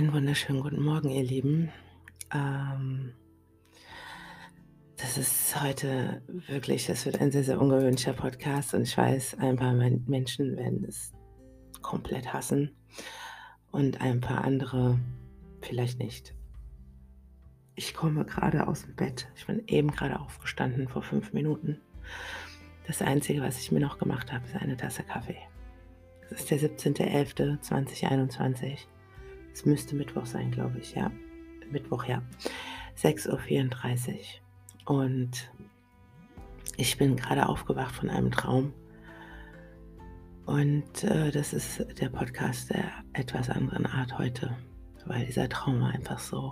Einen wunderschönen guten Morgen, ihr Lieben. Ähm, das ist heute wirklich, das wird ein sehr, sehr ungewöhnlicher Podcast und ich weiß, ein paar Menschen werden es komplett hassen und ein paar andere vielleicht nicht. Ich komme gerade aus dem Bett. Ich bin eben gerade aufgestanden vor fünf Minuten. Das Einzige, was ich mir noch gemacht habe, ist eine Tasse Kaffee. Es ist der 17.11.2021. Es müsste Mittwoch sein, glaube ich, ja. Mittwoch, ja. 6.34 Uhr. Und ich bin gerade aufgewacht von einem Traum. Und äh, das ist der Podcast der etwas anderen Art heute, weil dieser Traum war einfach so,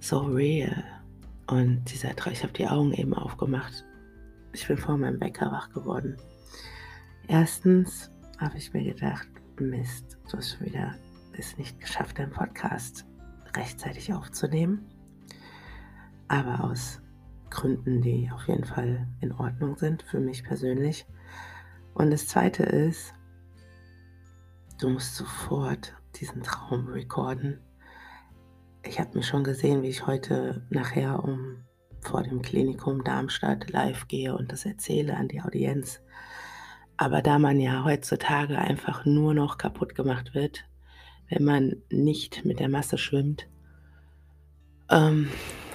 so real. Und dieser Traum, ich habe die Augen eben aufgemacht. Ich bin vor meinem Wecker wach geworden. Erstens habe ich mir gedacht, Mist, du hast schon wieder es nicht geschafft, den Podcast rechtzeitig aufzunehmen. Aber aus Gründen, die auf jeden Fall in Ordnung sind für mich persönlich. Und das Zweite ist, du musst sofort diesen Traum recorden. Ich habe mir schon gesehen, wie ich heute nachher um vor dem Klinikum Darmstadt live gehe und das erzähle an die Audienz. Aber da man ja heutzutage einfach nur noch kaputt gemacht wird, wenn man nicht mit der Masse schwimmt, ähm,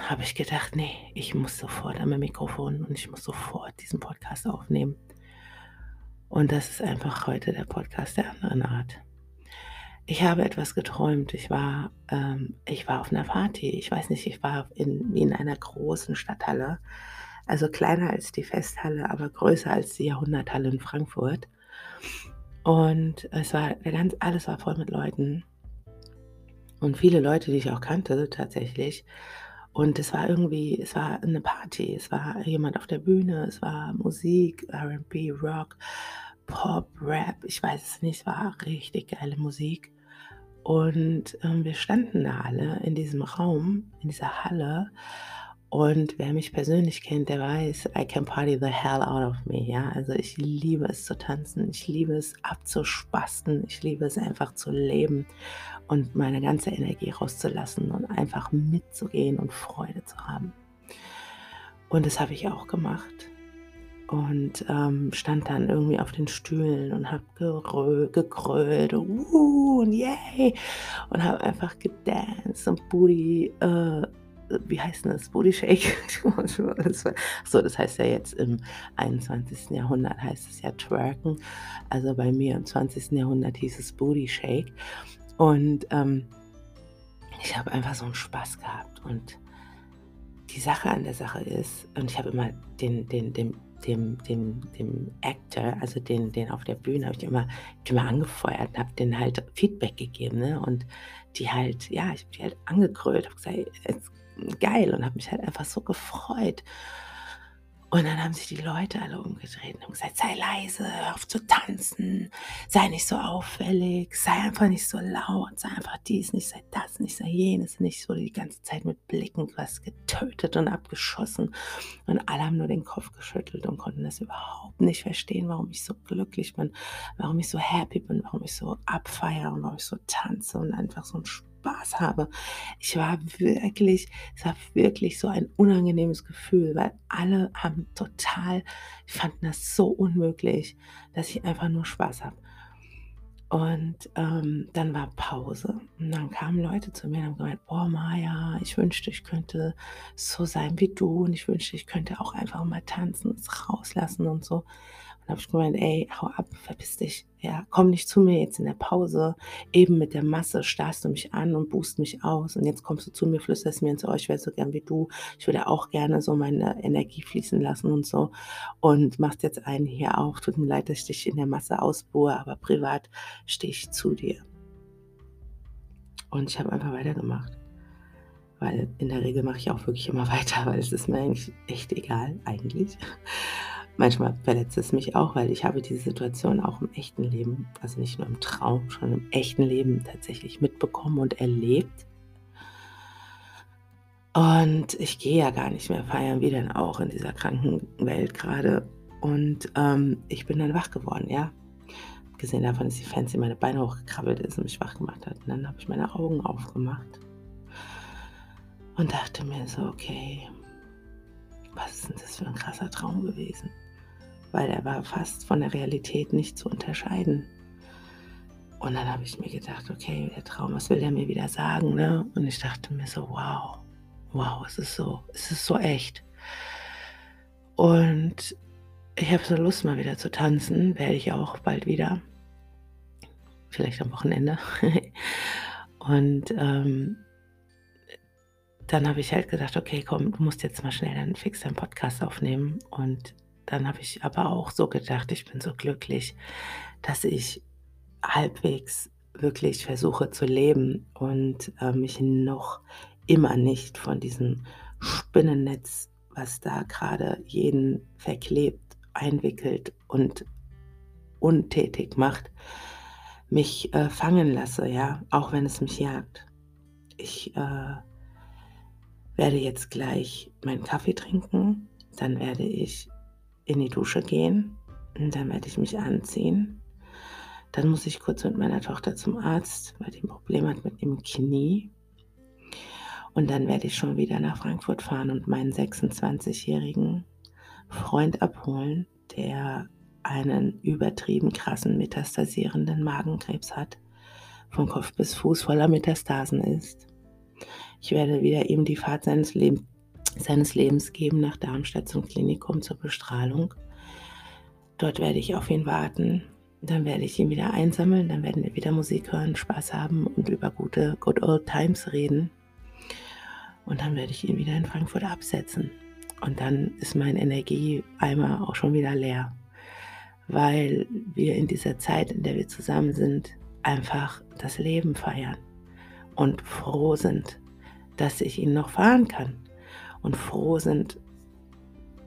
habe ich gedacht, nee, ich muss sofort an mein Mikrofon und ich muss sofort diesen Podcast aufnehmen. Und das ist einfach heute der Podcast der anderen Art. Ich habe etwas geträumt. Ich war, ähm, ich war auf einer Party. Ich weiß nicht, ich war in, in einer großen Stadthalle. Also kleiner als die Festhalle, aber größer als die Jahrhunderthalle in Frankfurt. Und es war ganz, alles war voll mit Leuten. Und viele Leute, die ich auch kannte, tatsächlich. Und es war irgendwie, es war eine Party, es war jemand auf der Bühne, es war Musik, RB, Rock, Pop, Rap, ich weiß es nicht, es war richtig geile Musik. Und ähm, wir standen da alle in diesem Raum, in dieser Halle und wer mich persönlich kennt, der weiß, I can party the hell out of me. Ja, also ich liebe es zu tanzen, ich liebe es abzuspasten, ich liebe es einfach zu leben und meine ganze Energie rauszulassen und einfach mitzugehen und Freude zu haben. Und das habe ich auch gemacht und ähm, stand dann irgendwie auf den Stühlen und habe gegrölt und, uh, und yay und habe einfach gedanced und Booty äh, wie heißt denn das? Booty Shake? so, das heißt ja jetzt im 21. Jahrhundert heißt es ja Twerken. Also bei mir im 20. Jahrhundert hieß es Booty Shake. Und ähm, ich habe einfach so einen Spaß gehabt. Und die Sache an der Sache ist, und ich habe immer den, den, den, dem, dem, dem Actor, also den, den auf der Bühne, habe ich immer, immer angefeuert, habe den halt Feedback gegeben, ne? Und die halt, ja, ich habe die halt angekrölt, habe gesagt, jetzt geil und habe mich halt einfach so gefreut. Und dann haben sich die Leute alle umgedreht und gesagt, sei leise, hör auf zu tanzen, sei nicht so auffällig, sei einfach nicht so laut, sei einfach dies nicht, sei das nicht, sei jenes nicht, so die ganze Zeit mit Blicken was getötet und abgeschossen. Und alle haben nur den Kopf geschüttelt und konnten das überhaupt nicht verstehen, warum ich so glücklich bin, warum ich so happy bin, warum ich so abfeiere und warum ich so tanze und einfach so ein Spaß habe. Ich war wirklich, es war wirklich so ein unangenehmes Gefühl, weil alle haben total, fanden das so unmöglich, dass ich einfach nur Spaß habe. Und ähm, dann war Pause. Und dann kamen Leute zu mir und haben gemeint, boah, Maja, ich wünschte, ich könnte so sein wie du. Und ich wünschte, ich könnte auch einfach mal tanzen, es rauslassen und so. Dann habe ich gemeint, ey, hau ab, verpiss dich. Ja, komm nicht zu mir jetzt in der Pause. Eben mit der Masse starrst du mich an und boost mich aus. Und jetzt kommst du zu mir, flüsterst mir ins Ohr, ich wäre so gern wie du. Ich würde auch gerne so meine Energie fließen lassen und so. Und machst jetzt einen hier auf. Tut mir leid, dass ich dich in der Masse ausbuhe, aber privat stehe ich zu dir. Und ich habe einfach weitergemacht. Weil in der Regel mache ich auch wirklich immer weiter, weil es ist mir eigentlich echt egal, eigentlich. Manchmal verletzt es mich auch, weil ich habe diese Situation auch im echten Leben, also nicht nur im Traum, schon im echten Leben tatsächlich mitbekommen und erlebt. Und ich gehe ja gar nicht mehr feiern, wie denn auch in dieser kranken Welt gerade. Und ähm, ich bin dann wach geworden, ja. abgesehen davon, dass die Fancy meine Beine hochgekrabbelt ist und mich wach gemacht hat. Und dann habe ich meine Augen aufgemacht und dachte mir so, okay, was ist denn das für ein krasser Traum gewesen? Weil er war fast von der Realität nicht zu unterscheiden. Und dann habe ich mir gedacht, okay, der Traum, was will der mir wieder sagen? Ne? Und ich dachte mir so, wow, wow, es ist so, es ist so echt. Und ich habe so Lust, mal wieder zu tanzen. Werde ich auch bald wieder. Vielleicht am Wochenende. und ähm, dann habe ich halt gedacht, okay, komm, du musst jetzt mal schnell dann fix deinen Podcast aufnehmen. Und dann habe ich aber auch so gedacht, ich bin so glücklich, dass ich halbwegs wirklich versuche zu leben und äh, mich noch immer nicht von diesem Spinnennetz, was da gerade jeden verklebt, einwickelt und untätig macht, mich äh, fangen lasse, ja, auch wenn es mich jagt. Ich äh, werde jetzt gleich meinen Kaffee trinken, dann werde ich in die Dusche gehen und dann werde ich mich anziehen. Dann muss ich kurz mit meiner Tochter zum Arzt, weil die ein Problem hat mit dem Knie. Und dann werde ich schon wieder nach Frankfurt fahren und meinen 26-jährigen Freund abholen, der einen übertrieben krassen metastasierenden Magenkrebs hat, von Kopf bis Fuß voller Metastasen ist. Ich werde wieder ihm die Fahrt seines, Leb seines Lebens geben nach Darmstadt zum Klinikum zur Bestrahlung. Dort werde ich auf ihn warten. Dann werde ich ihn wieder einsammeln, dann werden wir wieder Musik hören, Spaß haben und über gute Good Old Times reden. Und dann werde ich ihn wieder in Frankfurt absetzen. Und dann ist mein Energieeimer auch schon wieder leer, weil wir in dieser Zeit, in der wir zusammen sind, einfach das Leben feiern und froh sind, dass ich ihn noch fahren kann und froh sind,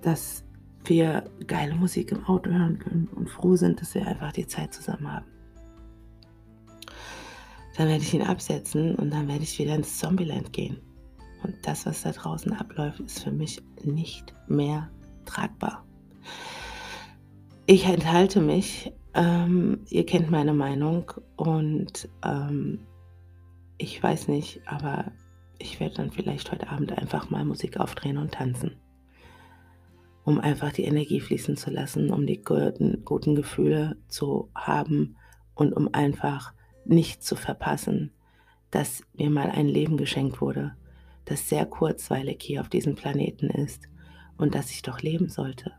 dass wir geile Musik im Auto hören können und froh sind, dass wir einfach die Zeit zusammen haben. Dann werde ich ihn absetzen und dann werde ich wieder ins Zombieland gehen. Und das, was da draußen abläuft, ist für mich nicht mehr tragbar. Ich enthalte mich. Ähm, ihr kennt meine Meinung und ähm, ich weiß nicht, aber ich werde dann vielleicht heute Abend einfach mal Musik aufdrehen und tanzen. Um einfach die Energie fließen zu lassen, um die guten, guten Gefühle zu haben und um einfach nicht zu verpassen, dass mir mal ein Leben geschenkt wurde, das sehr kurzweilig hier auf diesem Planeten ist und das ich doch leben sollte.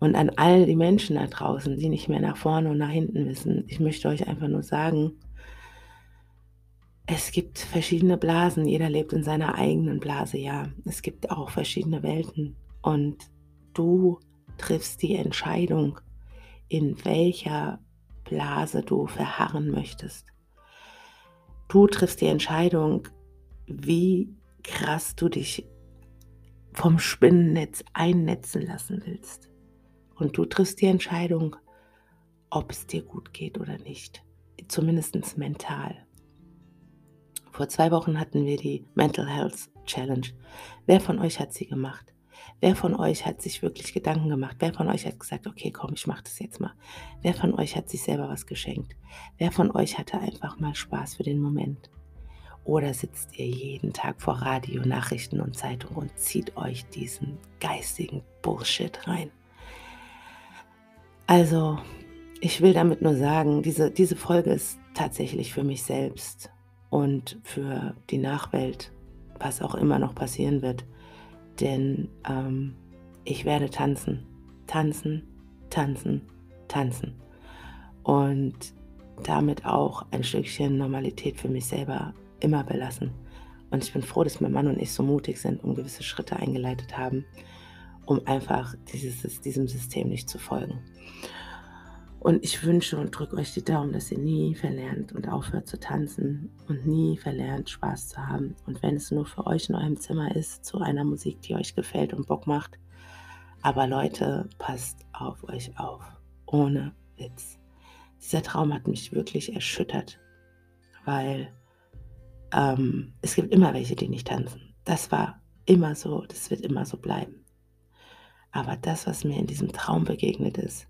Und an all die Menschen da draußen, die nicht mehr nach vorne und nach hinten wissen, ich möchte euch einfach nur sagen, es gibt verschiedene Blasen, jeder lebt in seiner eigenen Blase, ja. Es gibt auch verschiedene Welten und du triffst die Entscheidung, in welcher Blase du verharren möchtest. Du triffst die Entscheidung, wie krass du dich vom Spinnennetz einnetzen lassen willst. Und du triffst die Entscheidung, ob es dir gut geht oder nicht. Zumindest mental. Vor zwei Wochen hatten wir die Mental Health Challenge. Wer von euch hat sie gemacht? Wer von euch hat sich wirklich Gedanken gemacht? Wer von euch hat gesagt, okay, komm, ich mache das jetzt mal? Wer von euch hat sich selber was geschenkt? Wer von euch hatte einfach mal Spaß für den Moment? Oder sitzt ihr jeden Tag vor Radio, Nachrichten und Zeitung und zieht euch diesen geistigen Bullshit rein? Also, ich will damit nur sagen, diese, diese Folge ist tatsächlich für mich selbst und für die Nachwelt, was auch immer noch passieren wird. Denn ähm, ich werde tanzen, tanzen, tanzen, tanzen. Und damit auch ein Stückchen Normalität für mich selber immer belassen. Und ich bin froh, dass mein Mann und ich so mutig sind und gewisse Schritte eingeleitet haben, um einfach dieses, diesem System nicht zu folgen. Und ich wünsche und drücke euch die Daumen, dass ihr nie verlernt und aufhört zu tanzen und nie verlernt, Spaß zu haben. Und wenn es nur für euch in eurem Zimmer ist, zu einer Musik, die euch gefällt und Bock macht. Aber Leute, passt auf euch auf. Ohne Witz. Dieser Traum hat mich wirklich erschüttert, weil ähm, es gibt immer welche, die nicht tanzen. Das war immer so, das wird immer so bleiben. Aber das, was mir in diesem Traum begegnet ist,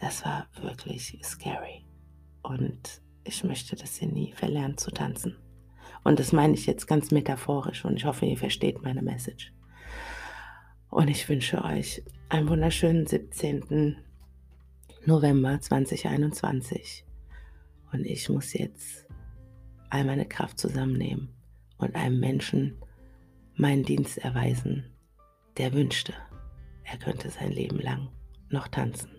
das war wirklich scary. Und ich möchte, dass ihr nie verlernt zu tanzen. Und das meine ich jetzt ganz metaphorisch und ich hoffe, ihr versteht meine Message. Und ich wünsche euch einen wunderschönen 17. November 2021. Und ich muss jetzt all meine Kraft zusammennehmen und einem Menschen meinen Dienst erweisen, der wünschte, er könnte sein Leben lang noch tanzen.